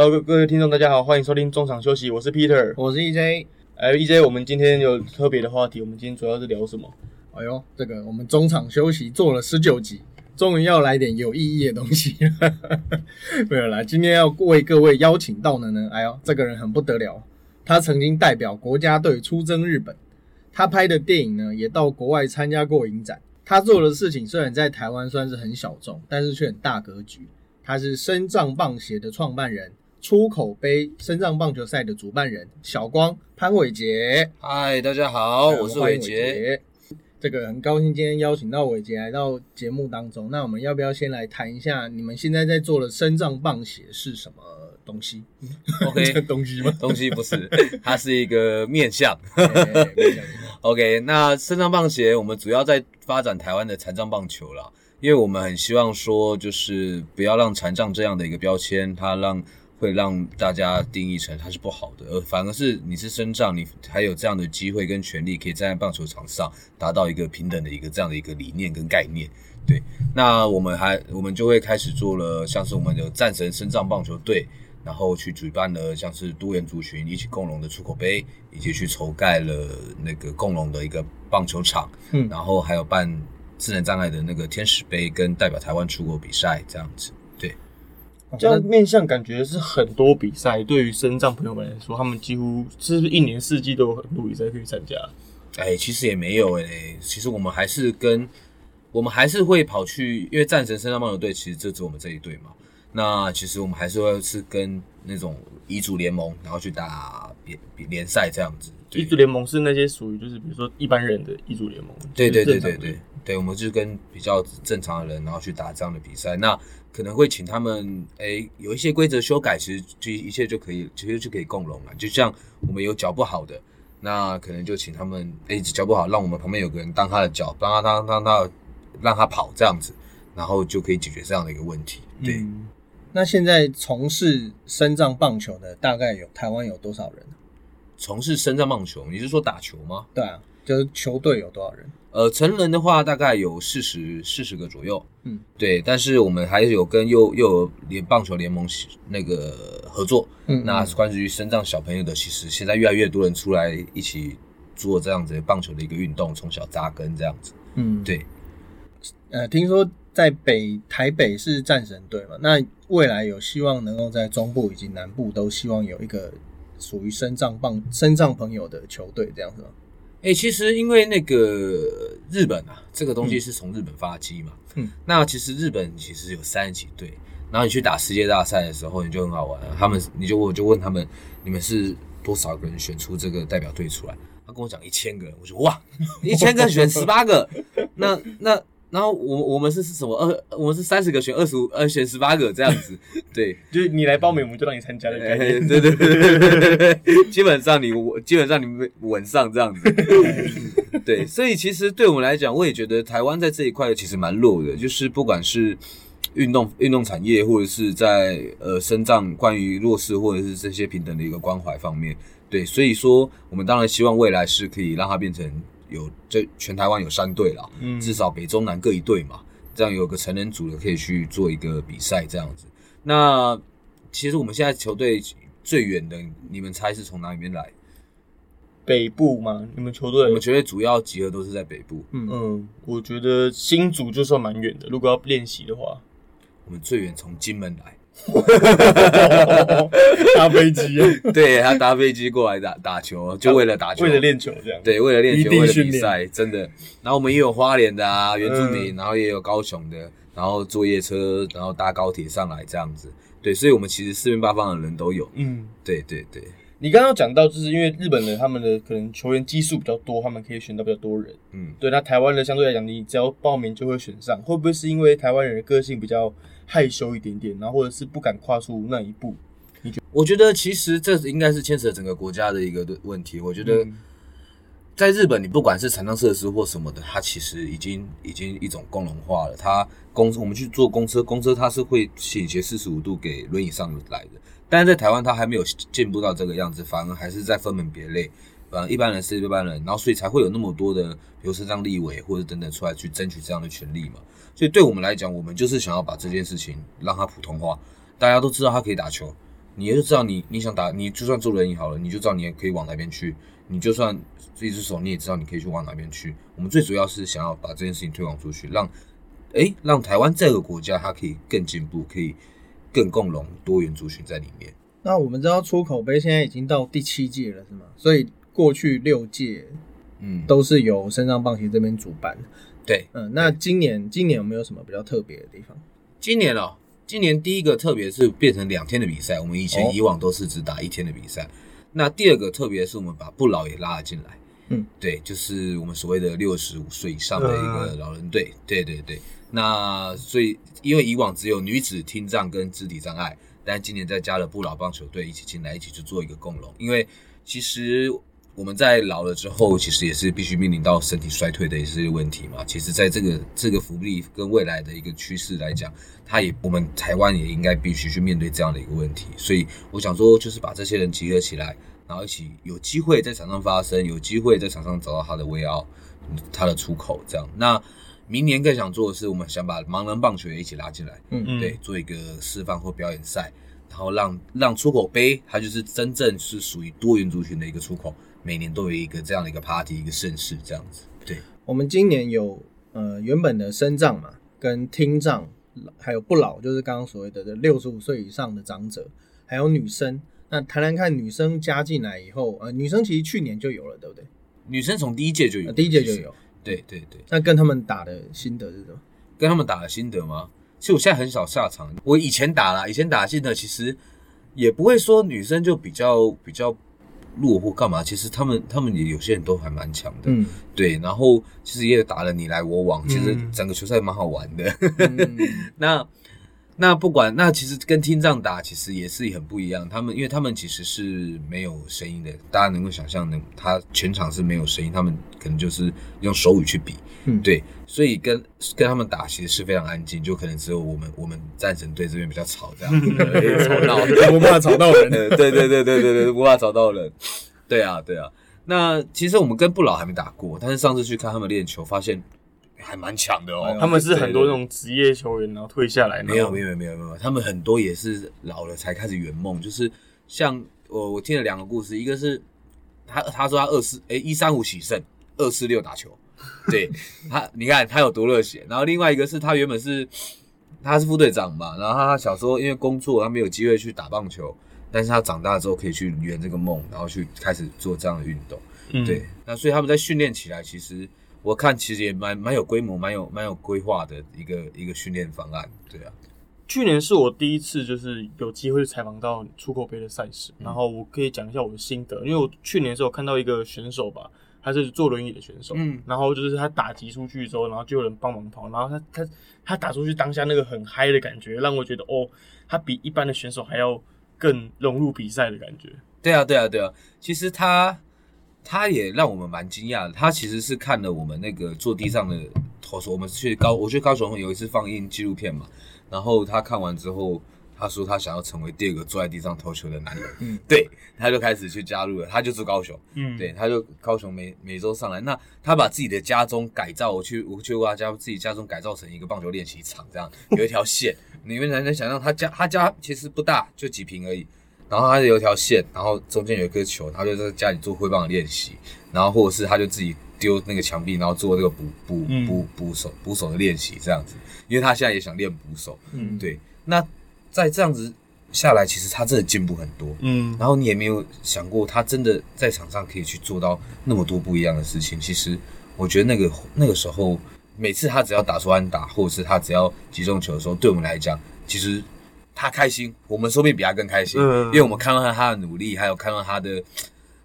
Hello，各各位听众，大家好，欢迎收听中场休息，我是 Peter。我是 EJ。哎，EJ，我们今天有特别的话题，我们今天主要是聊什么？哎呦，这个我们中场休息做了十九集，终于要来点有意义的东西。没有啦，今天要为各位邀请到的呢，哎呦，这个人很不得了，他曾经代表国家队出征日本，他拍的电影呢也到国外参加过影展。他做的事情虽然在台湾算是很小众，但是却很大格局。他是深藏棒协的创办人，出口杯深藏棒球赛的主办人，小光潘伟杰。嗨，大家好，我是伟杰。这个很高兴今天邀请到伟杰来到节目当中。那我们要不要先来谈一下你们现在在做的深藏棒鞋是什么东西？OK，东西吗？东西不是，它是一个面相。OK，那深藏棒鞋我们主要在发展台湾的残障棒球了。因为我们很希望说，就是不要让残障这样的一个标签，它让会让大家定义成它是不好的，而反而是你是身障，你还有这样的机会跟权利，可以站在棒球场上达到一个平等的一个这样的一个理念跟概念。对，那我们还我们就会开始做了，像是我们的战神身障棒球队，然后去举办了像是多元族群一起共荣的出口杯，以及去筹盖了那个共荣的一个棒球场，嗯，然后还有办。智能障碍的那个天使杯跟代表台湾出国比赛这样子，对，这样面向感觉是很多比赛。对于身障朋友们来说，他们几乎是不是一年四季都有很多比赛可以参加？哎，其实也没有哎，其实我们还是跟我们还是会跑去，因为战神身障棒球队其实就只我们这一队嘛。那其实我们还是会是跟那种乙组联盟，然后去打联联赛这样子。乙组联盟是那些属于就是比如说一般人的乙组联盟。对对对对对。对，我们就是跟比较正常的人，然后去打这样的比赛。那可能会请他们，哎，有一些规则修改，其实就一切就可以，其实就可以共融了。就像我们有脚不好的，那可能就请他们，哎，脚不好，让我们旁边有个人当他的脚，帮他当当他，让他跑这样子，然后就可以解决这样的一个问题。对。那现在从事深藏棒球的大概有台湾有多少人？从事深藏棒球，你是说打球吗？对啊，就是球队有多少人？呃，成人的话大概有四十四十个左右，嗯，对，但是我们还有跟幼幼儿联棒球联盟那个合作，嗯，那关于身障小朋友的，其实现在越来越多人出来一起做这样子棒球的一个运动，从小扎根这样子，嗯，对，呃，听说在北台北是战神队嘛，那未来有希望能够在中部以及南部都希望有一个属于身障棒身障朋友的球队这样子吗？哎，其实因为那个日本啊，这个东西是从日本发迹嘛。嗯，那其实日本其实有三十几队，然后你去打世界大赛的时候，你就很好玩。他们，你就我就问他们，你们是多少个人选出这个代表队出来？他跟我讲一千个人，我说哇，一千个选十八个，那那。然后我我们是是什么二？我们是三十个选二十五，呃，选十八个这样子。对，就是你来报名，我们就让你参加的。对对对对对 基本上你稳，基本上你稳稳上这样子。对，所以其实对我们来讲，我也觉得台湾在这一块其实蛮弱的，就是不管是运动运动产业，或者是在呃身障关于弱势或者是这些平等的一个关怀方面，对，所以说我们当然希望未来是可以让它变成。有这全台湾有三队了，嗯，至少北中南各一队嘛，这样有个成人组的可以去做一个比赛这样子。那其实我们现在球队最远的，你们猜是从哪里面来？北部吗？你们球队？我们球队主要集合都是在北部。嗯嗯，我觉得新组就算蛮远的，如果要练习的话，我们最远从金门来。搭飞机，对他搭飞机过来打打球，就为了打球，为了练球这样。对，为了练球，为了比赛，真的。然后我们也有花莲的啊，原住民，然后也有高雄的，然后坐夜车，然后搭高铁上来这样子。对，所以我们其实四面八方的人都有。嗯，对对对。你刚刚讲到，就是因为日本人他们的可能球员基数比较多，他们可以选到比较多人。嗯，对。那台湾的相对来讲，你只要报名就会选上，会不会是因为台湾人的个性比较？害羞一点点，然后或者是不敢跨出那一步。你觉？我觉得其实这应该是牵扯整个国家的一个问题。我觉得在日本，你不管是残障设施或什么的，它其实已经已经一种共融化了。它公我们去坐公车，公车它是会倾斜四十五度给轮椅上来的。但是在台湾，它还没有进步到这个样子，反而还是在分门别类。呃，一般人是一般人，然后所以才会有那么多的，比如说像立委或者等等出来去争取这样的权利嘛。所以对我们来讲，我们就是想要把这件事情让它普通话，大家都知道他可以打球，你就知道你你想打，你就算做轮椅好了，你就知道你也可以往哪边去。你就算一只手，你也知道你可以去往哪边去。我们最主要是想要把这件事情推广出去，让哎让台湾这个国家它可以更进步，可以更共融多元族群在里面。那我们知道出口杯现在已经到第七届了，是吗？所以过去六届，嗯，都是由深藏棒协这边主办。对，嗯，那今年今年有没有什么比较特别的地方？今年哦，今年第一个特别是变成两天的比赛，我们以前以往都是只打一天的比赛。那第二个特别是我们把不老也拉了进来，嗯，对，就是我们所谓的六十五岁以上的一个老人队，对对对。那所以因为以往只有女子听障跟肢体障碍，但今年再加了不老棒球队一起进来，一起去做一个共荣，因为其实。我们在老了之后，其实也是必须面临到身体衰退的一些问题嘛。其实，在这个这个福利跟未来的一个趋势来讲，它也我们台湾也应该必须去面对这样的一个问题。所以，我想说，就是把这些人集合起来，然后一起有机会在场上发声，有机会在场上找到他的威奥，他的出口。这样，那明年更想做的是，我们想把盲人棒球也一起拉进来，嗯嗯，对，做一个示范或表演赛，然后让让出口杯，它就是真正是属于多元族群的一个出口。每年都有一个这样的一个 party，一个盛事这样子。对，我们今年有呃原本的身障嘛，跟听障，还有不老，就是刚刚所谓的的六十五岁以上的长者，还有女生。那谈谈看女生加进来以后，呃，女生其实去年就有了，对不对？女生从第一届就有，第一届就有。对对对。那跟他们打的心得是什么？跟他们打的心得吗？其实我现在很少下场。我以前打了，以前打心得其实也不会说女生就比较比较。弱或干嘛？其实他们他们也有些人都还蛮强的，嗯，对。然后其实也打了你来我往，其实整个球赛蛮好玩的。那那不管那其实跟听障打其实也是很不一样。他们因为他们其实是没有声音的，大家能够想象能，他全场是没有声音，他们可能就是用手语去比。嗯，对，所以跟跟他们打其实是非常安静，就可能只有我们我们战神队这边比较吵，这样 吵闹，不怕吵到人。对对对对对对，不怕吵到人。对啊对啊，那其实我们跟不老还没打过，但是上次去看他们练球，发现还蛮强的哦。他们是很多那种职业球员，然后退下来。没有没有没有没有，他们很多也是老了才开始圆梦，就是像我我听了两个故事，一个是他他说他二四哎一三五喜胜，二四六打球。对他，你看他有多热血。然后另外一个是他原本是他是副队长嘛，然后他小时候因为工作他没有机会去打棒球，但是他长大之后可以去圆这个梦，然后去开始做这样的运动。对，那所以他们在训练起来，其实我看其实也蛮蛮有规模、蛮有蛮有规划的一个一个训练方案。对啊，去年是我第一次就是有机会采访到出口杯的赛事，然后我可以讲一下我的心得，因为我去年的时候看到一个选手吧。他是坐轮椅的选手，嗯，然后就是他打击出去之后，然后就有人帮忙跑，然后他他他打出去当下那个很嗨的感觉，让我觉得哦，他比一般的选手还要更融入比赛的感觉。对啊，对啊，对啊，其实他他也让我们蛮惊讶的，他其实是看了我们那个坐地上的投手，我们去高，我去高雄有一次放映纪录片嘛，然后他看完之后。他说他想要成为第二个坐在地上投球的男人，嗯，对，他就开始去加入了，他就住高雄，嗯，对，他就高雄每每周上来，那他把自己的家中改造，我去我去过他家，自己家中改造成一个棒球练习场，这样有一条线，你们能能想象他家他家其实不大，就几平而已，然后他有一条线，然后中间有一颗球，他就在家里做挥棒的练习，然后或者是他就自己丢那个墙壁，然后做这个捕捕捕捕手捕手的练习这样子，因为他现在也想练捕手，嗯，对，那。在这样子下来，其实他真的进步很多，嗯，然后你也没有想过，他真的在场上可以去做到那么多不一样的事情。其实我觉得那个那个时候，每次他只要打出安打，或者是他只要击中球的时候，对我们来讲，其实他开心，我们说不定比他更开心，因为我们看到他他的努力，还有看到他的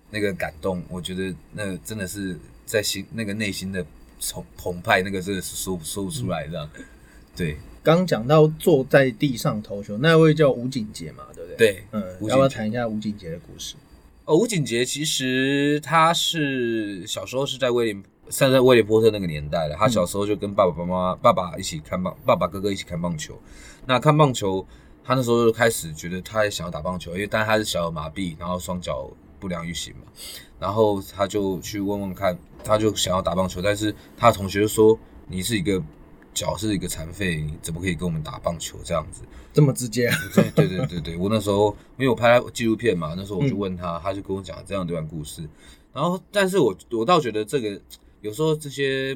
那个感动，我觉得那真的是在心那个内心的澎澎湃，那个真的是说说不出来的，对。刚讲到坐在地上投球，那位叫吴景杰嘛，对不对？对，嗯，要不要谈一下吴景杰的故事？哦，吴景杰其实他是小时候是在威廉，算在威廉波特那个年代了。他小时候就跟爸爸妈妈、爸爸一起看棒，爸爸哥哥一起看棒球。那看棒球，他那时候就开始觉得他也想要打棒球，因为但他是小儿麻痹，然后双脚不良于行嘛。然后他就去问问看，他就想要打棒球，但是他的同学就说：“你是一个。”脚是一个残废，你怎么可以跟我们打棒球这样子？这么直接？对对对对对，我那时候因为我拍纪录片嘛，那时候我就问他，他就跟我讲这样一段故事。然后，但是我我倒觉得这个有时候这些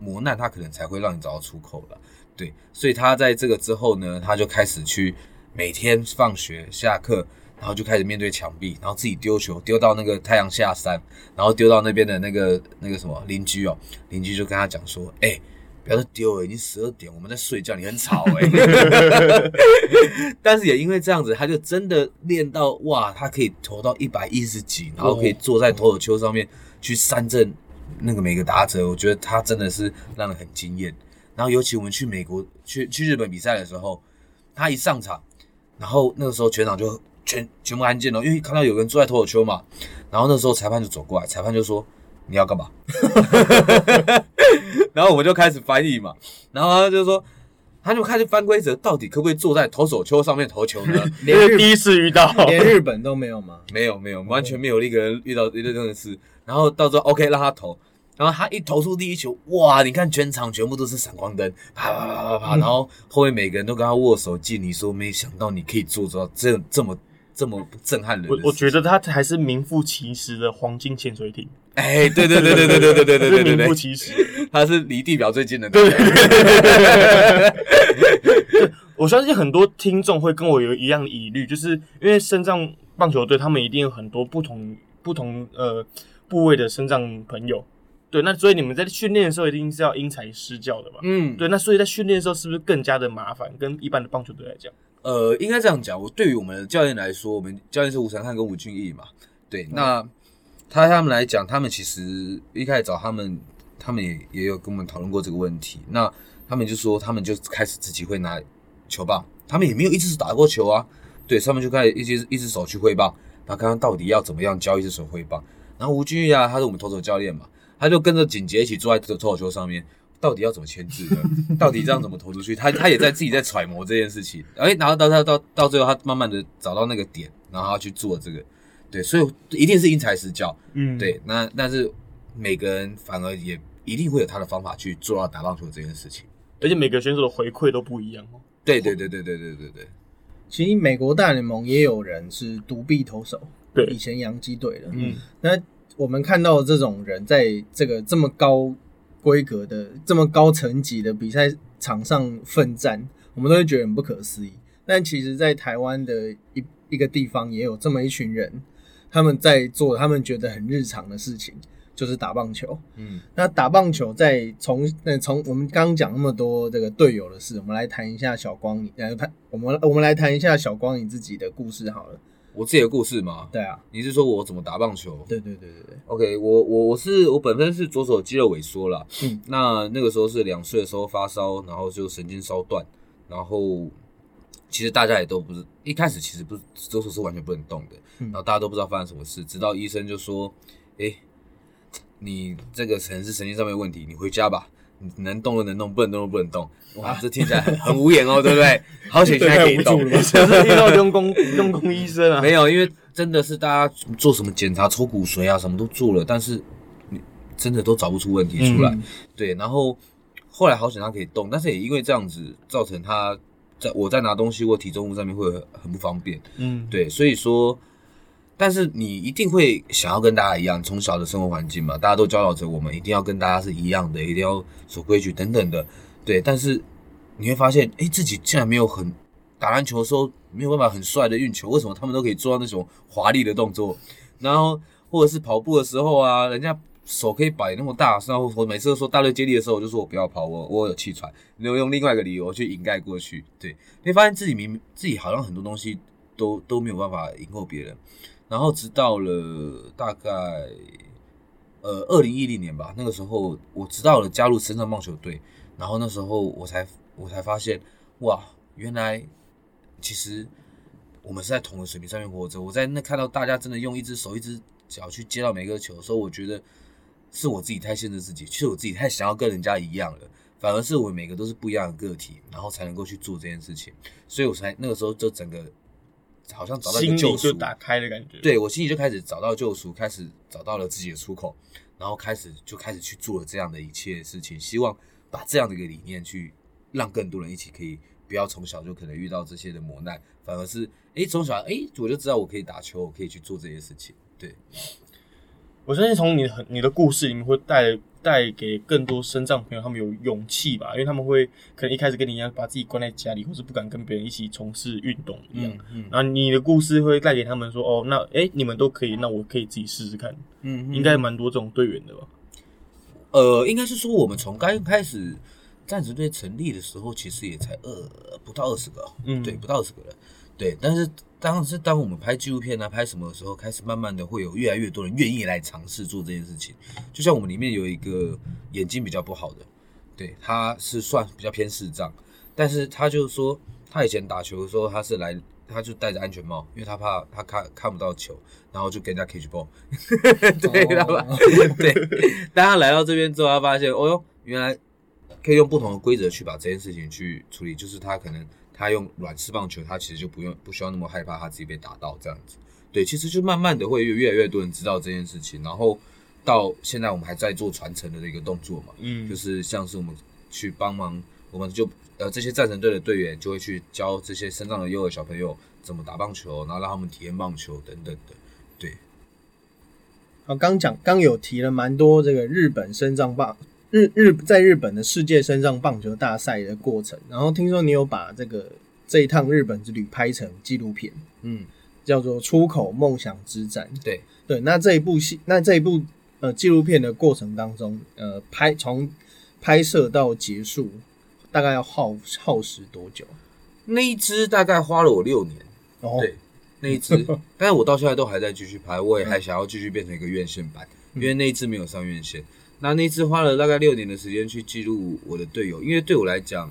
磨难，他可能才会让你找到出口了。对，所以他在这个之后呢，他就开始去每天放学下课，然后就开始面对墙壁，然后自己丢球，丢到那个太阳下山，然后丢到那边的那个那个什么邻居哦，邻居就跟他讲说，哎。不要再丢了，已经十二点，我们在睡觉，你很吵哎。但是也因为这样子，他就真的练到哇，他可以投到一百一十几，然后可以坐在投手丘上面去三振那个每个打者，我觉得他真的是让人很惊艳。然后尤其我们去美国去去日本比赛的时候，他一上场，然后那个时候全场就全全部安静了，因为看到有人坐在投手丘嘛。然后那时候裁判就走过来，裁判就说。你要干嘛？然后我们就开始翻译嘛，然后他就说，他就开始翻规则，到底可不可以坐在投手丘上面投球呢？连第一次遇到，连日本都没有吗？没有没有，完全没有一个人遇到一个这样的事。然后到时候 OK 让他投，然后他一投出第一球，哇！你看全场全部都是闪光灯，啪啪啪啪啪，然后后面每个人都跟他握手敬礼，说没想到你可以做到这这么。这么震撼人，我我觉得他还是名副其实的黄金潜水艇。哎，对对对对对对对对对对名副其实，他是离地表最近的。对，我相信很多听众会跟我有一样的疑虑，就是因为深藏棒球队他们一定有很多不同不同呃部位的深藏朋友。对，那所以你们在训练的时候一定是要因材施教的嘛？嗯，对，那所以在训练的时候是不是更加的麻烦？跟一般的棒球队来讲？呃，应该这样讲。我对于我们的教练来说，我们教练是吴成汉跟吴俊义嘛。对，那他他们来讲，他们其实一开始找他们，他们也也有跟我们讨论过这个问题。那他们就说，他们就开始自己会拿球棒，他们也没有一只手打过球啊。对，他们就开始一只一只手去挥棒，然后看看到底要怎么样教一只手挥棒。然后吴俊玉啊，他是我们投手教练嘛，他就跟着景杰一起坐在投手球上面。到底要怎么牵制呢？到底这样怎么投出去？他他也在自己在揣摩这件事情。哎，然后到他到到最后，他慢慢的找到那个点，然后他去做这个。对，所以一定是因材施教。嗯，对。那但是每个人反而也一定会有他的方法去做到打棒球这件事情。而且每个选手的回馈都不一样哦。对对对对对对对对。其实美国大联盟也有人是独臂投手。对，以前洋基队的。嗯。那我们看到这种人在这个这么高。规格的这么高层级的比赛场上奋战，我们都会觉得很不可思议。但其实，在台湾的一一个地方，也有这么一群人，他们在做他们觉得很日常的事情，就是打棒球。嗯，那打棒球在从那从我们刚刚讲那么多这个队友的事，我们来谈一下小光，你来谈我们我们来谈一下小光你自己的故事好了。我自己的故事吗？对啊，你是说我怎么打棒球？对对对对对。OK，我我我是我本身是左手肌肉萎缩了，嗯，那那个时候是两岁的时候发烧，然后就神经烧断，然后其实大家也都不是一开始其实不是左手是完全不能动的，然后大家都不知道发生什么事，直到医生就说，哎，你这个可能是神经上面问题，你回家吧。你能动的能动，不能动的不能动。哇，这听起来很很无言哦，对不对？好险现在可以动，是遇到用功用功医生啊？没有，因为真的是大家做什么检查、抽骨髓啊，什么都做了，但是你真的都找不出问题出来。对，然后后来好险他可以动，但是也因为这样子，造成他在我在拿东西或体重物上面会很不方便。嗯，对，所以说。但是你一定会想要跟大家一样，从小的生活环境嘛，大家都教导着我们一定要跟大家是一样的，一定要守规矩等等的，对。但是你会发现，哎，自己竟然没有很打篮球的时候没有办法很帅的运球，为什么他们都可以做到那种华丽的动作？然后或者是跑步的时候啊，人家手可以摆那么大，然后我每次说大队接力的时候，我就说我不要跑，我我有气喘，有用另外一个理由去掩盖过去。对，你会发现自己明明自己好像很多东西都都没有办法赢过别人。然后直到了大概呃二零一零年吧，那个时候我知道了加入深圳棒球队，然后那时候我才我才发现哇，原来其实我们是在同一个水平上面活着。我在那看到大家真的用一只手一只脚去接到每个球的时候，我觉得是我自己太限制自己，其实我自己太想要跟人家一样了，反而是我每个都是不一样的个体，然后才能够去做这件事情，所以我才那个时候就整个。好像找到一个救赎，打开的感觉。对我心里就开始找到救赎，开始找到了自己的出口，然后开始就开始去做了这样的一切事情，希望把这样的一个理念去让更多人一起可以不要从小就可能遇到这些的磨难，反而是哎从小哎我就知道我可以打球，我可以去做这些事情。对，我相信从你很你的故事里面会带。带给更多身障朋友，他们有勇气吧，因为他们会可能一开始跟你一样，把自己关在家里，或是不敢跟别人一起从事运动一样。嗯，然后你的故事会带给他们说，哦，那哎，你们都可以，那我可以自己试试看。嗯，应该蛮多这种队员的吧？呃，应该是说我们从刚开始战时队成立的时候，其实也才二不到二十个，嗯，对，不到二十个人，对，但是。当是当我们拍纪录片啊，拍什么的时候，开始慢慢的会有越来越多人愿意来尝试做这件事情。就像我们里面有一个眼睛比较不好的，对，他是算比较偏视障，但是他就说他以前打球的时候，他是来，他就戴着安全帽，因为他怕他看看不到球，然后就跟人家 catch ball，对，知道吧？对，当他来到这边之后，他发现，哦哟，原来可以用不同的规则去把这件事情去处理，就是他可能。他用软式棒球，他其实就不用不需要那么害怕他自己被打到这样子。对，其实就慢慢的会越越来越多人知道这件事情，然后到现在我们还在做传承的这个动作嘛，嗯，就是像是我们去帮忙，我们就呃这些战神队的队员就会去教这些身障的幼儿小朋友怎么打棒球，然后让他们体验棒球等等的。对，好，刚讲刚有提了蛮多这个日本身障棒。日日在日本的世界身上棒球大赛的过程，然后听说你有把这个这一趟日本之旅拍成纪录片，嗯，叫做《出口梦想之战》。对对，那这一部戏，那这一部呃纪录片的过程当中，呃，拍从拍摄到结束，大概要耗耗时多久？那一支大概花了我六年。哦，对，那一支，但是我到现在都还在继续拍，我也还想要继续变成一个院线版，因为那一支没有上院线。那那次花了大概六年的时间去记录我的队友，因为对我来讲，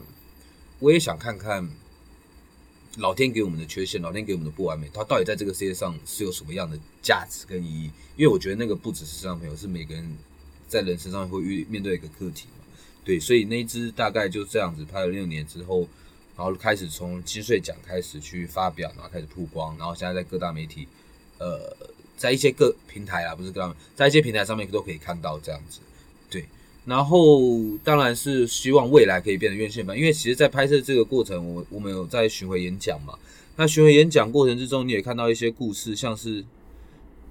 我也想看看老天给我们的缺陷，老天给我们的不完美，它到底在这个世界上是有什么样的价值跟意义？因为我觉得那个不只是身上朋友，是每个人在人身上会遇面对一个课题嘛。对，所以那一支大概就这样子拍了六年之后，然后开始从金穗奖开始去发表，然后开始曝光，然后现在在各大媒体，呃，在一些各平台啊，不是各大，在一些平台上面都可以看到这样子。然后当然是希望未来可以变成院线版，因为其实，在拍摄这个过程，我我们有在巡回演讲嘛。那巡回演讲过程之中，你也看到一些故事，像是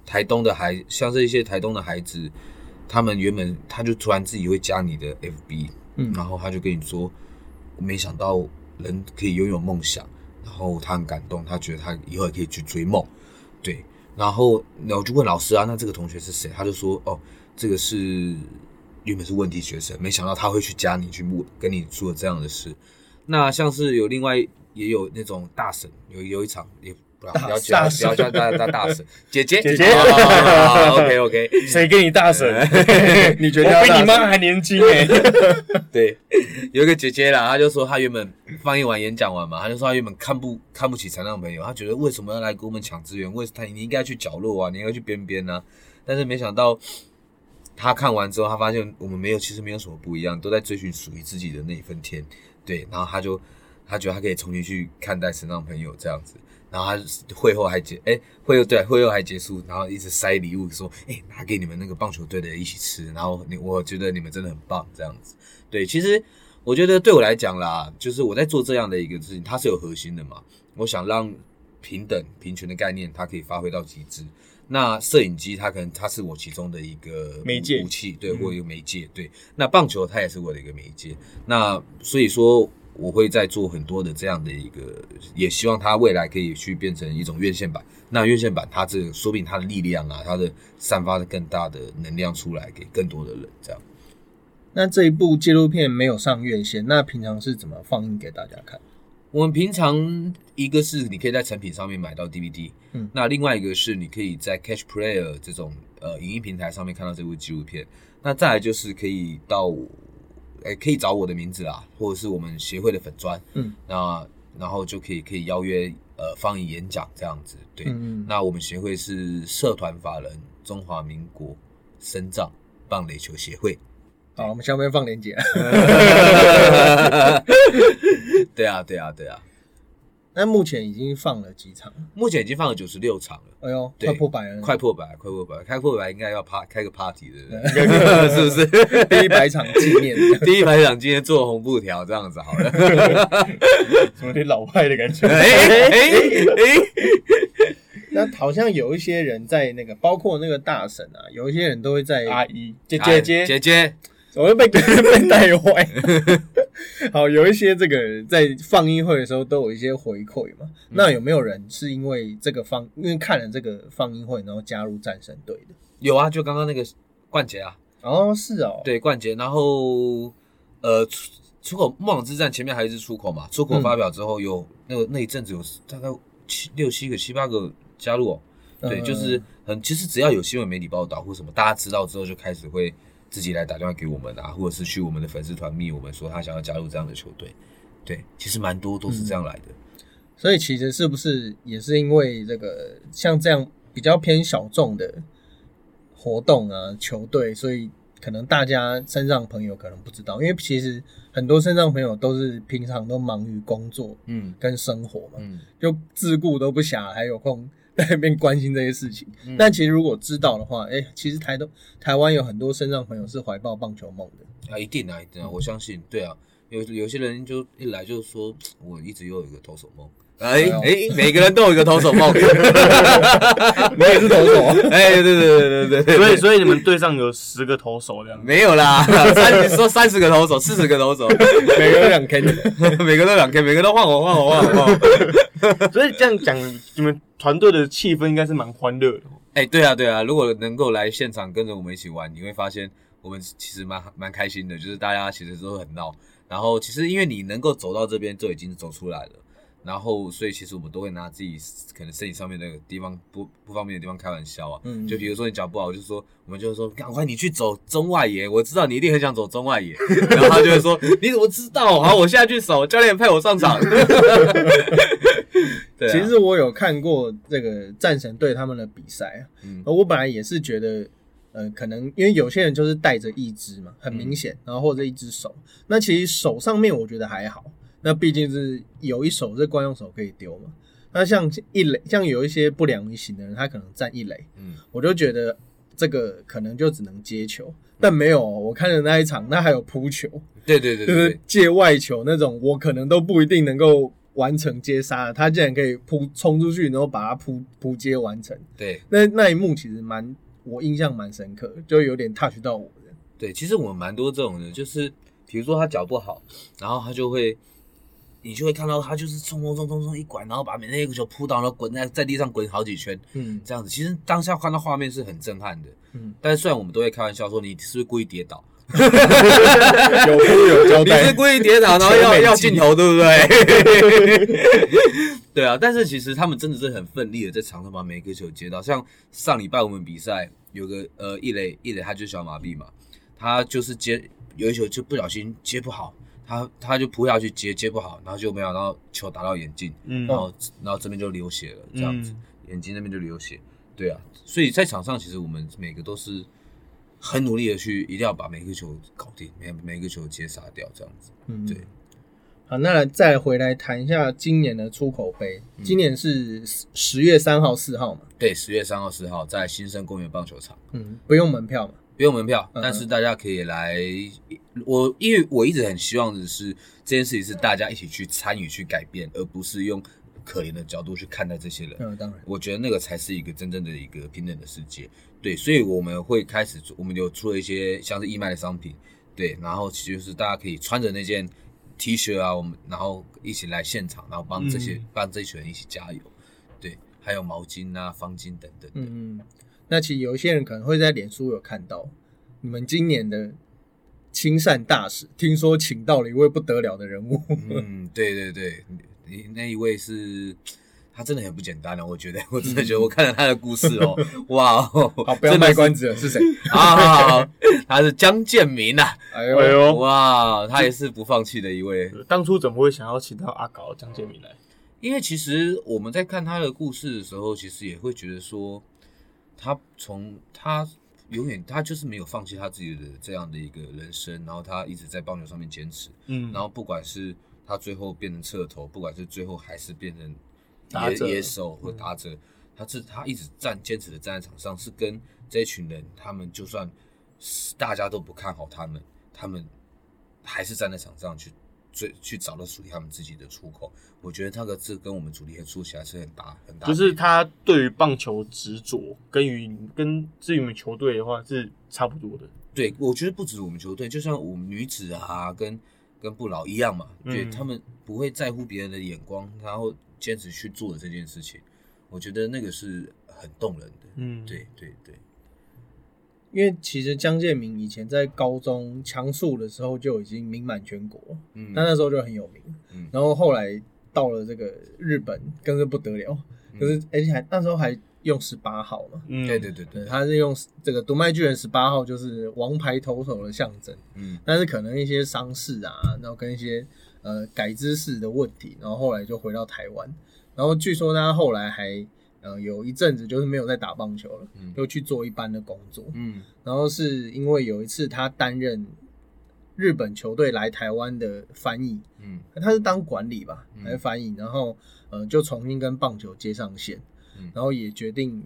台东的孩，像是一些台东的孩子，他们原本他就突然自己会加你的 FB，嗯，然后他就跟你说，没想到人可以拥有梦想，然后他很感动，他觉得他以后也可以去追梦，对。然后我就问老师啊，那这个同学是谁？他就说，哦，这个是。原本是问题学生，没想到他会去加你去跟你做这样的事。那像是有另外也有那种大神，有有一场也不要不要叫不要叫大大大神 姐姐姐姐，OK OK，谁跟你大神？你觉得比你妈还年轻哎？对，有一个姐姐啦，她就说她原本放映完演讲完嘛，她就说她原本看不看不起残障朋友，她觉得为什么要来跟我们抢资源？为她你应该去角落啊，你应该去边边啊。但是没想到。他看完之后，他发现我们没有，其实没有什么不一样，都在追寻属于自己的那一份天，对。然后他就，他觉得他可以重新去看待身上朋友这样子。然后他会后还结，哎，会后对，会后还结束，然后一直塞礼物说，哎，拿给你们那个棒球队的一起吃。然后你，我觉得你们真的很棒，这样子。对，其实我觉得对我来讲啦，就是我在做这样的一个事情，它是有核心的嘛。我想让平等、平权的概念，它可以发挥到极致。那摄影机它可能它是我其中的一个媒介武器，对，或一个媒介，对。那棒球它也是我的一个媒介。那所以说我会在做很多的这样的一个，也希望它未来可以去变成一种院线版。那院线版它这说不定它的力量啊，它的散发的更大的能量出来给更多的人，这样。那这一部纪录片没有上院线，那平常是怎么放映给大家看？我们平常一个是你可以在成品上面买到 DVD，嗯，那另外一个是你可以在 Catch Player 这种呃影音平台上面看到这部纪录片。那再来就是可以到，哎，可以找我的名字啊，或者是我们协会的粉砖，嗯，那然后就可以可以邀约呃放映演讲这样子，对，那我们协会是社团法人中华民国深藏棒垒球协会。好，我们下面放链接。对啊，对啊，对啊。那目前已经放了几场？目前已经放了九十六场了。哎呦，快破百了！快破百，快破百，开破百应该要趴开个 party 的，是不是？第一百场纪念，第一百场纪念做红布条这样子好了，有点老派的感觉。哎哎哎！那好像有一些人在那个，包括那个大婶啊，有一些人都会在阿姨、姐姐、姐姐姐。我会被 被带坏。好，有一些这个在放映会的时候都有一些回馈嘛。那有没有人是因为这个放，因为看了这个放映会，然后加入战神队的？有啊，就刚刚那个冠杰啊。哦，是哦。对，冠杰。然后呃，出出口梦想之战前面还有一支出口嘛？出口发表之后，有那个那一阵子有大概七六七个七八个加入。哦。对，就是很其实只要有新闻媒体报道或什么，大家知道之后就开始会。自己来打电话给我们啊，或者是去我们的粉丝团密我们说他想要加入这样的球队，对，其实蛮多都是这样来的。所以其实是不是也是因为这个像这样比较偏小众的活动啊球队，所以可能大家身上朋友可能不知道，因为其实很多身上朋友都是平常都忙于工作，嗯，跟生活嘛，嗯，就自顾都不暇，还有空。在那边关心这些事情，但其实如果知道的话，哎，其实台东台湾有很多身上朋友是怀抱棒球梦的。啊，一定啊，一定啊，我相信，对啊，有有些人就一来就说，我一直有一个投手梦，哎哎，每个人都有一个投手梦，你也是投手，哎，对对对对对，所以所以你们队上有十个投手这样，没有啦，三说三十个投手，四十个投手，每个都两 K，每个都两 K，每个都换我换我换我换我，所以这样讲你们。团队的气氛应该是蛮欢乐的。哎，对啊，对啊，如果能够来现场跟着我们一起玩，你会发现我们其实蛮蛮开心的。就是大家其实都很闹，然后其实因为你能够走到这边，就已经走出来了。然后，所以其实我们都会拿自己可能身体上面那个地方不不方便的地方开玩笑啊。嗯。就比如说你脚不好，就说我们就是说赶快你去走中外野，我知道你一定很想走中外野。然后他就会说你怎么知道？好，我现在去守，教练派我上场。对。其实我有看过这个战神队他们的比赛啊。嗯。我本来也是觉得，呃，可能因为有些人就是带着一只嘛，很明显，然后或者一只手。那其实手上面我觉得还好。那毕竟是有一手是惯用手可以丢嘛。那像一垒，像有一些不良于行的人，他可能站一垒，嗯，我就觉得这个可能就只能接球，但没有我看的那一场，那还有扑球，对对对，就是界外球那种，我可能都不一定能够完成接杀，他竟然可以扑冲出去，然后把它扑扑接完成。对，那那一幕其实蛮我印象蛮深刻，就有点 touch 到我的。对，其实我们蛮多这种的，就是比如说他脚不好，然后他就会。你就会看到他就是冲冲冲冲冲一拐，然后把每那个球扑倒，然后滚在在地上滚好几圈，嗯，这样子。其实当下看到画面是很震撼的，嗯。但是虽然我们都会开玩笑说你是不是故意跌倒，有哭有交代，你是故意跌倒，然后要要镜头，对不对？对啊。但是其实他们真的是很奋力的在场上把每一个球接到。像上礼拜我们比赛有个呃一垒一垒，他就是小麻痹嘛，他就是接有一球就不小心接不好。他他就扑下去接接不好，然后就没有，然后球打到眼镜，然后然后这边就流血了，这样子，眼睛那边就流血。对啊，所以在场上其实我们每个都是很努力的去，一定要把每个球搞定，每每个球接杀掉，这样子。嗯，对。好，那再回来谈一下今年的出口杯，今年是十月三号、四号嘛？对，十月三号、四号在新生公园棒球场。嗯，不用门票嘛？不用门票，但是大家可以来。我因为我一直很希望的是这件事情是大家一起去参与去改变，而不是用可怜的角度去看待这些人。嗯，当然，我觉得那个才是一个真正的一个平等的世界。对，所以我们会开始，我们有出了一些像是义卖的商品。对，然后其实是大家可以穿着那件 T 恤啊，我们然后一起来现场，然后帮这些帮这群人一起加油。对，还有毛巾啊、方巾等等。嗯。那其实有一些人可能会在脸书有看到，你们今年的亲善大使，听说请到了一位不得了的人物。嗯，对对对，你那一位是，他真的很不简单了。我觉得，我真的觉得，我看了他的故事哦，哇，好，不要卖关子了，是谁 啊？他是江建明呐。哎呦，哇，他也是不放弃的一位。当初怎么会想要请到阿搞江建明来？因为其实我们在看他的故事的时候，其实也会觉得说。他从他永远他就是没有放弃他自己的这样的一个人生，然后他一直在棒球上面坚持，嗯，然后不管是他最后变成侧头，不管是最后还是变成野野手或打者，他是他一直站坚持的站在场上，是跟这群人，他们就算大家都不看好他们，他们还是站在场上去最去找到属于他们自己的出口。我觉得那个这跟我们主力的出起来是很大很大，就是他对于棒球执着，跟于跟至于我们球队的话是差不多的。对，我觉得不止我们球队，就像我们女子啊，跟跟不老一样嘛，对他们不会在乎别人的眼光，然后坚持去做的这件事情，我觉得那个是很动人的。嗯，对对对。因为其实江建明以前在高中强速的时候就已经名满全国，嗯，但那时候就很有名，嗯，然后后来到了这个日本更是不得了，可是而且还那时候还。用十八号嘛？嗯，对对对对，他是用这个独麦巨人十八号，就是王牌投手的象征。嗯，但是可能一些伤势啊，然后跟一些呃改姿势的问题，然后后来就回到台湾。然后据说他后来还呃有一阵子就是没有在打棒球了，又去做一般的工作。嗯，然后是因为有一次他担任日本球队来台湾的翻译，嗯，他是当管理吧，还是翻译？然后呃就重新跟棒球接上线。然后也决定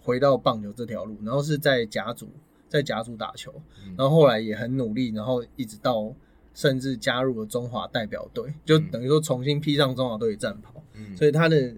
回到棒球这条路，然后是在甲组，在甲组打球，然后后来也很努力，然后一直到甚至加入了中华代表队，就等于说重新披上中华队的战袍。所以他的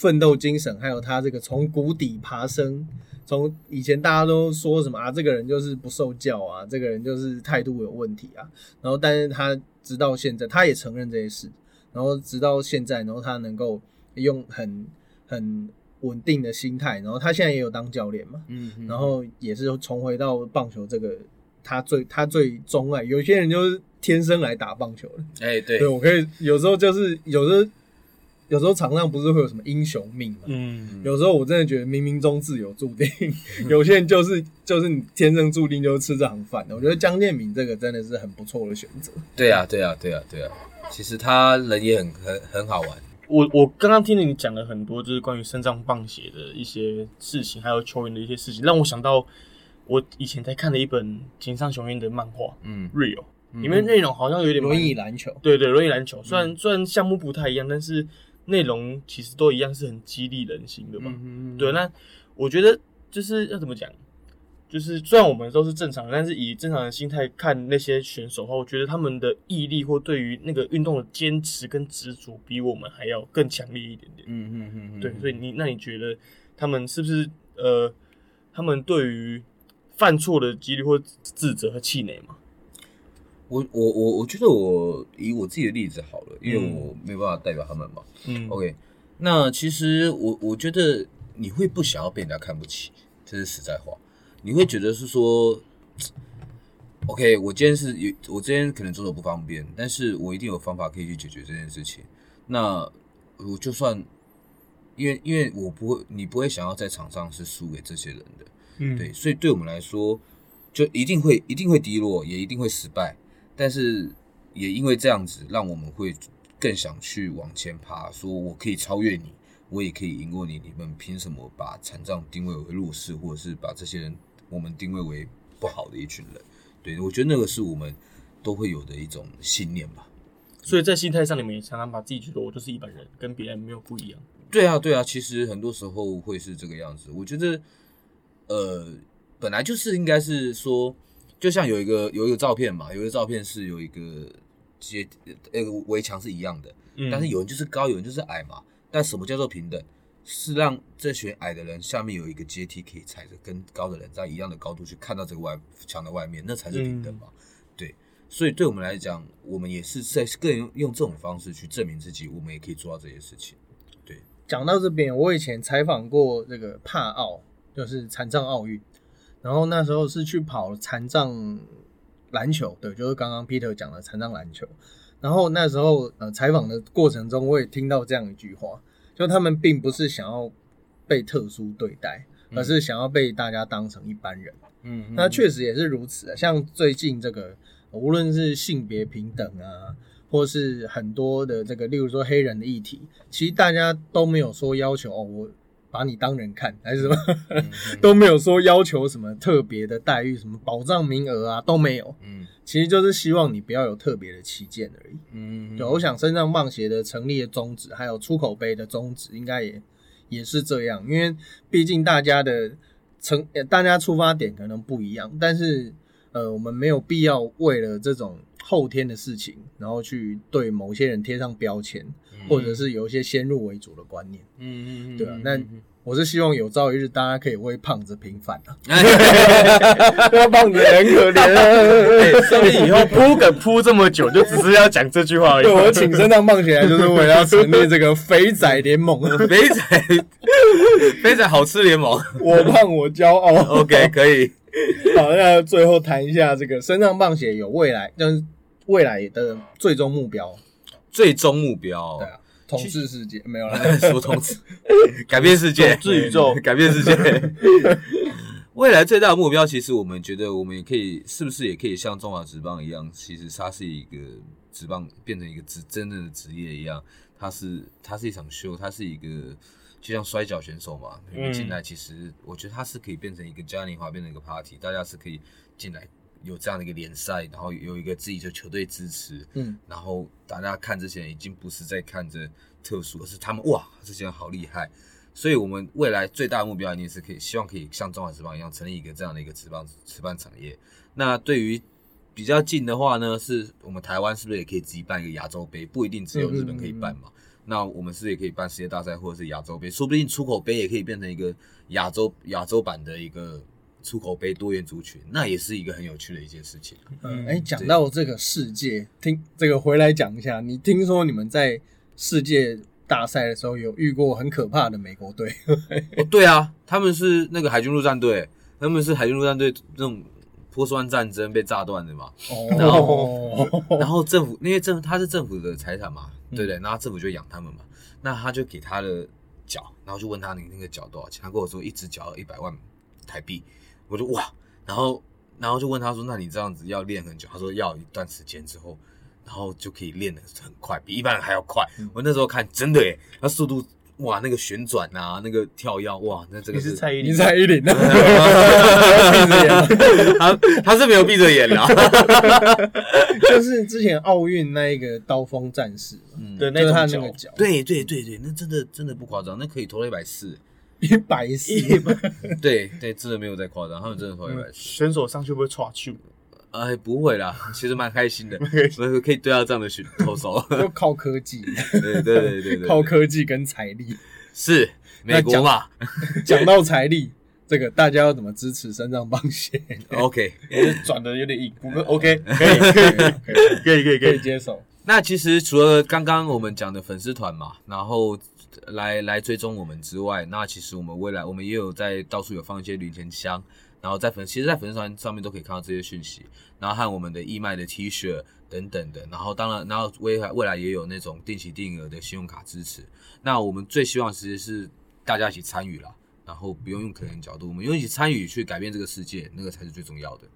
奋斗精神，还有他这个从谷底爬升，从以前大家都说什么啊，这个人就是不受教啊，这个人就是态度有问题啊，然后但是他直到现在，他也承认这些事，然后直到现在，然后他能够用很。很稳定的心态，然后他现在也有当教练嘛，嗯，然后也是重回到棒球这个他最他最钟爱。有些人就是天生来打棒球的，哎，对，对我可以有时候就是有时候有时候场上不是会有什么英雄命嘛，嗯，有时候我真的觉得冥冥中自有注定，有些人就是就是你天生注定就是吃这行饭的。我觉得江建敏这个真的是很不错的选择。对啊，对啊，对啊，对啊，其实他人也很很很好玩。我我刚刚听了你讲了很多，就是关于肾脏棒血的一些事情，还有球员的一些事情，让我想到我以前在看的一本井上雄彦的漫画，嗯，Real，里面内容好像有点轮椅篮球，对对，轮椅篮球，虽然虽然项目不太一样，但是内容其实都一样，是很激励人心的嘛。对，那我觉得就是要怎么讲？就是虽然我们都是正常人，但是以正常的心态看那些选手的话，我觉得他们的毅力或对于那个运动的坚持跟执着，比我们还要更强烈一点点。嗯嗯嗯嗯。对，所以你那你觉得他们是不是呃，他们对于犯错的几率或自责和气馁吗？我我我我觉得我以我自己的例子好了，因为我没办法代表他们嘛。嗯。OK，那其实我我觉得你会不想要被人家看不起，这是实在话。你会觉得是说，OK，我今天是有，我今天可能做的不方便，但是我一定有方法可以去解决这件事情。那我就算，因为因为我不会，你不会想要在场上是输给这些人的，嗯，对，所以对我们来说，就一定会一定会低落，也一定会失败，但是也因为这样子，让我们会更想去往前爬，说我可以超越你，我也可以赢过你，你们凭什么把残障定位为弱势，或者是把这些人？我们定位为不好的一群人，对我觉得那个是我们都会有的一种信念吧。所以在心态上，你们也常常把自己觉得我就是一般人，跟别人没有不一样。对啊，对啊，其实很多时候会是这个样子。我觉得，呃，本来就是应该是说，就像有一个有一个照片嘛，有一个照片是有一个阶那个围墙是一样的，但是有人就是高，有人就是矮嘛。但什么叫做平等？是让这群矮的人下面有一个阶梯可以踩着，跟高的人在一样的高度去看到这个外墙的外面，那才是平等嘛？对，所以对我们来讲，我们也是在更用用这种方式去证明自己，我们也可以做到这些事情。对，讲到这边，我以前采访过这个帕奥，就是残障奥运，然后那时候是去跑残障篮球，对，就是刚刚 Peter 讲的残障篮球，然后那时候呃采访的过程中，我也听到这样一句话。就他们并不是想要被特殊对待，而是想要被大家当成一般人。嗯，那确实也是如此啊。像最近这个，无论是性别平等啊，或是很多的这个，例如说黑人的议题，其实大家都没有说要求哦，我把你当人看，还是什么 都没有说要求什么特别的待遇，什么保障名额啊都没有。嗯，其实就是希望你不要有特别的旗舰而已。嗯，对，我想身上棒鞋的成立的宗旨，还有出口杯的宗旨，应该也也是这样。因为毕竟大家的成，大家出发点可能不一样，但是呃，我们没有必要为了这种后天的事情，然后去对某些人贴上标签。或者是有一些先入为主的观念，嗯嗯嗯，对啊，那我是希望有朝一日大家可以为胖子平反啊，胖子很可怜，所以以后铺梗铺这么久，就只是要讲这句话而已。我请身上棒起来，就是为了要成立这个肥仔联盟，肥仔肥仔好吃联盟，我胖我骄傲，OK 可以。好，那最后谈一下这个身上棒血有未来，就是未来的最终目标。最终目标，对啊，统治世界没有了，什么统治？改变世界，统治宇宙，改变世界。未来最大的目标，其实我们觉得，我们也可以，是不是也可以像中华职棒一样？其实它是一个职棒变成一个职真正的职业一样，它是它是一场秀，它是一个就像摔跤选手嘛。进来，其实我觉得它是可以变成一个嘉年华，变成一个 party，大家是可以进来。有这样的一个联赛，然后有一个自己的球队支持，嗯，然后大家看这些人已经不是在看着特殊，而是他们哇，这些人好厉害。所以，我们未来最大的目标一定是可以希望可以像中华职棒一样成立一个这样的一个职棒职棒产业。那对于比较近的话呢，是我们台湾是不是也可以自己办一个亚洲杯？不一定只有日本可以办嘛。那我们是不是也可以办世界大赛或者是亚洲杯，说不定出口杯也可以变成一个亚洲亚洲版的一个。出口杯多元族群，那也是一个很有趣的一件事情。嗯，哎，讲到这个世界，听这个回来讲一下，你听说你们在世界大赛的时候有遇过很可怕的美国队？哦，对啊，他们是那个海军陆战队，他们是海军陆战队那种波斯湾战争被炸断的嘛。哦，然后 然后政府因为政他是政府的财产嘛，对不对？然后政府就养他们嘛，那他就给他的脚，然后就问他你那个脚多少钱？他跟我说一只脚一百万台币。我就哇，然后然后就问他说：“那你这样子要练很久？”他说：“要一段时间之后，然后就可以练的很快，比一般人还要快。”我那时候看真的耶，他速度哇，那个旋转啊，那个跳跃哇，那这个是蔡依林，蔡依林，他他是没有闭着眼的，就是之前奥运那一个刀锋战士，嗯，对，那他那个脚，对对对对，那真的真的不夸张，那可以投了一百四。一百四，对对，真的没有在夸张，他们真的投一百四。选手上去会不会抓去？哎，不会啦，其实蛮开心的，所以可以对到这样的选投手，就靠科技。对对对对对，靠科技跟财力是美国嘛？讲到财力，这个大家要怎么支持身上帮鞋？OK，转的有点硬，不 过 OK，可以可以可以可以可以接受。那其实除了刚刚我们讲的粉丝团嘛，然后。来来追踪我们之外，那其实我们未来我们也有在到处有放一些零钱箱，然后在粉其实，在粉丝团上面都可以看到这些讯息，然后和我们的义卖的 T 恤等等的，然后当然，然后未来未来也有那种定期定额的信用卡支持。那我们最希望其实是大家一起参与啦，然后不用用可怜角度，我们用一起参与去改变这个世界，那个才是最重要的。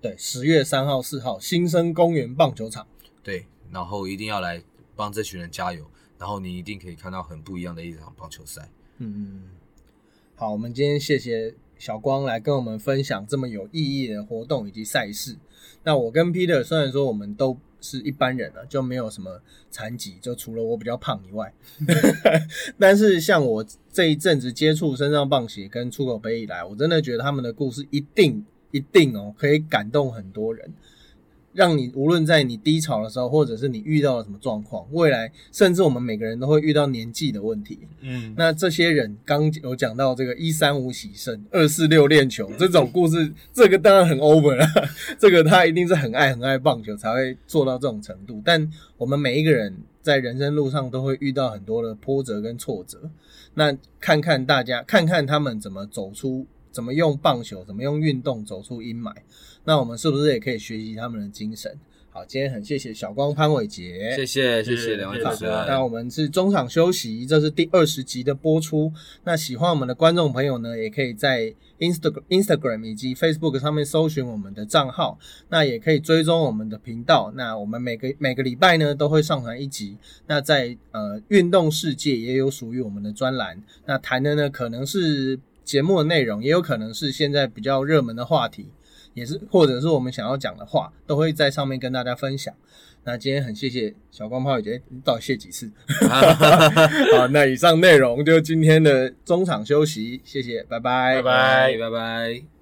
对，十月三号、四号，新生公园棒球场。对，然后一定要来帮这群人加油。然后你一定可以看到很不一样的一场棒球赛。嗯，好，我们今天谢谢小光来跟我们分享这么有意义的活动以及赛事。那我跟 Peter 虽然说我们都是一般人了，就没有什么残疾，就除了我比较胖以外，但是像我这一阵子接触身上棒鞋跟出口杯以来，我真的觉得他们的故事一定一定哦，可以感动很多人。让你无论在你低潮的时候，或者是你遇到了什么状况，未来甚至我们每个人都会遇到年纪的问题。嗯，那这些人刚有讲到这个一三五喜胜，二四六练球这种故事，这个当然很 over 了。这个他一定是很爱很爱棒球才会做到这种程度。但我们每一个人在人生路上都会遇到很多的波折跟挫折。那看看大家，看看他们怎么走出。怎么用棒球，怎么用运动走出阴霾？那我们是不是也可以学习他们的精神，好，今天很谢谢小光潘伟杰，谢谢谢谢两位主持人。那我们是中场休息，这是第二十集的播出。那喜欢我们的观众朋友呢，也可以在 Instagram Instagram 以及 Facebook 上面搜寻我们的账号，那也可以追踪我们的频道。那我们每个每个礼拜呢都会上传一集。那在呃运动世界也有属于我们的专栏，那谈的呢可能是。节目的内容也有可能是现在比较热门的话题，也是或者是我们想要讲的话，都会在上面跟大家分享。那今天很谢谢小光炮姐，你到底谢几次？好，那以上内容就今天的中场休息，谢谢，拜拜，拜拜，拜拜。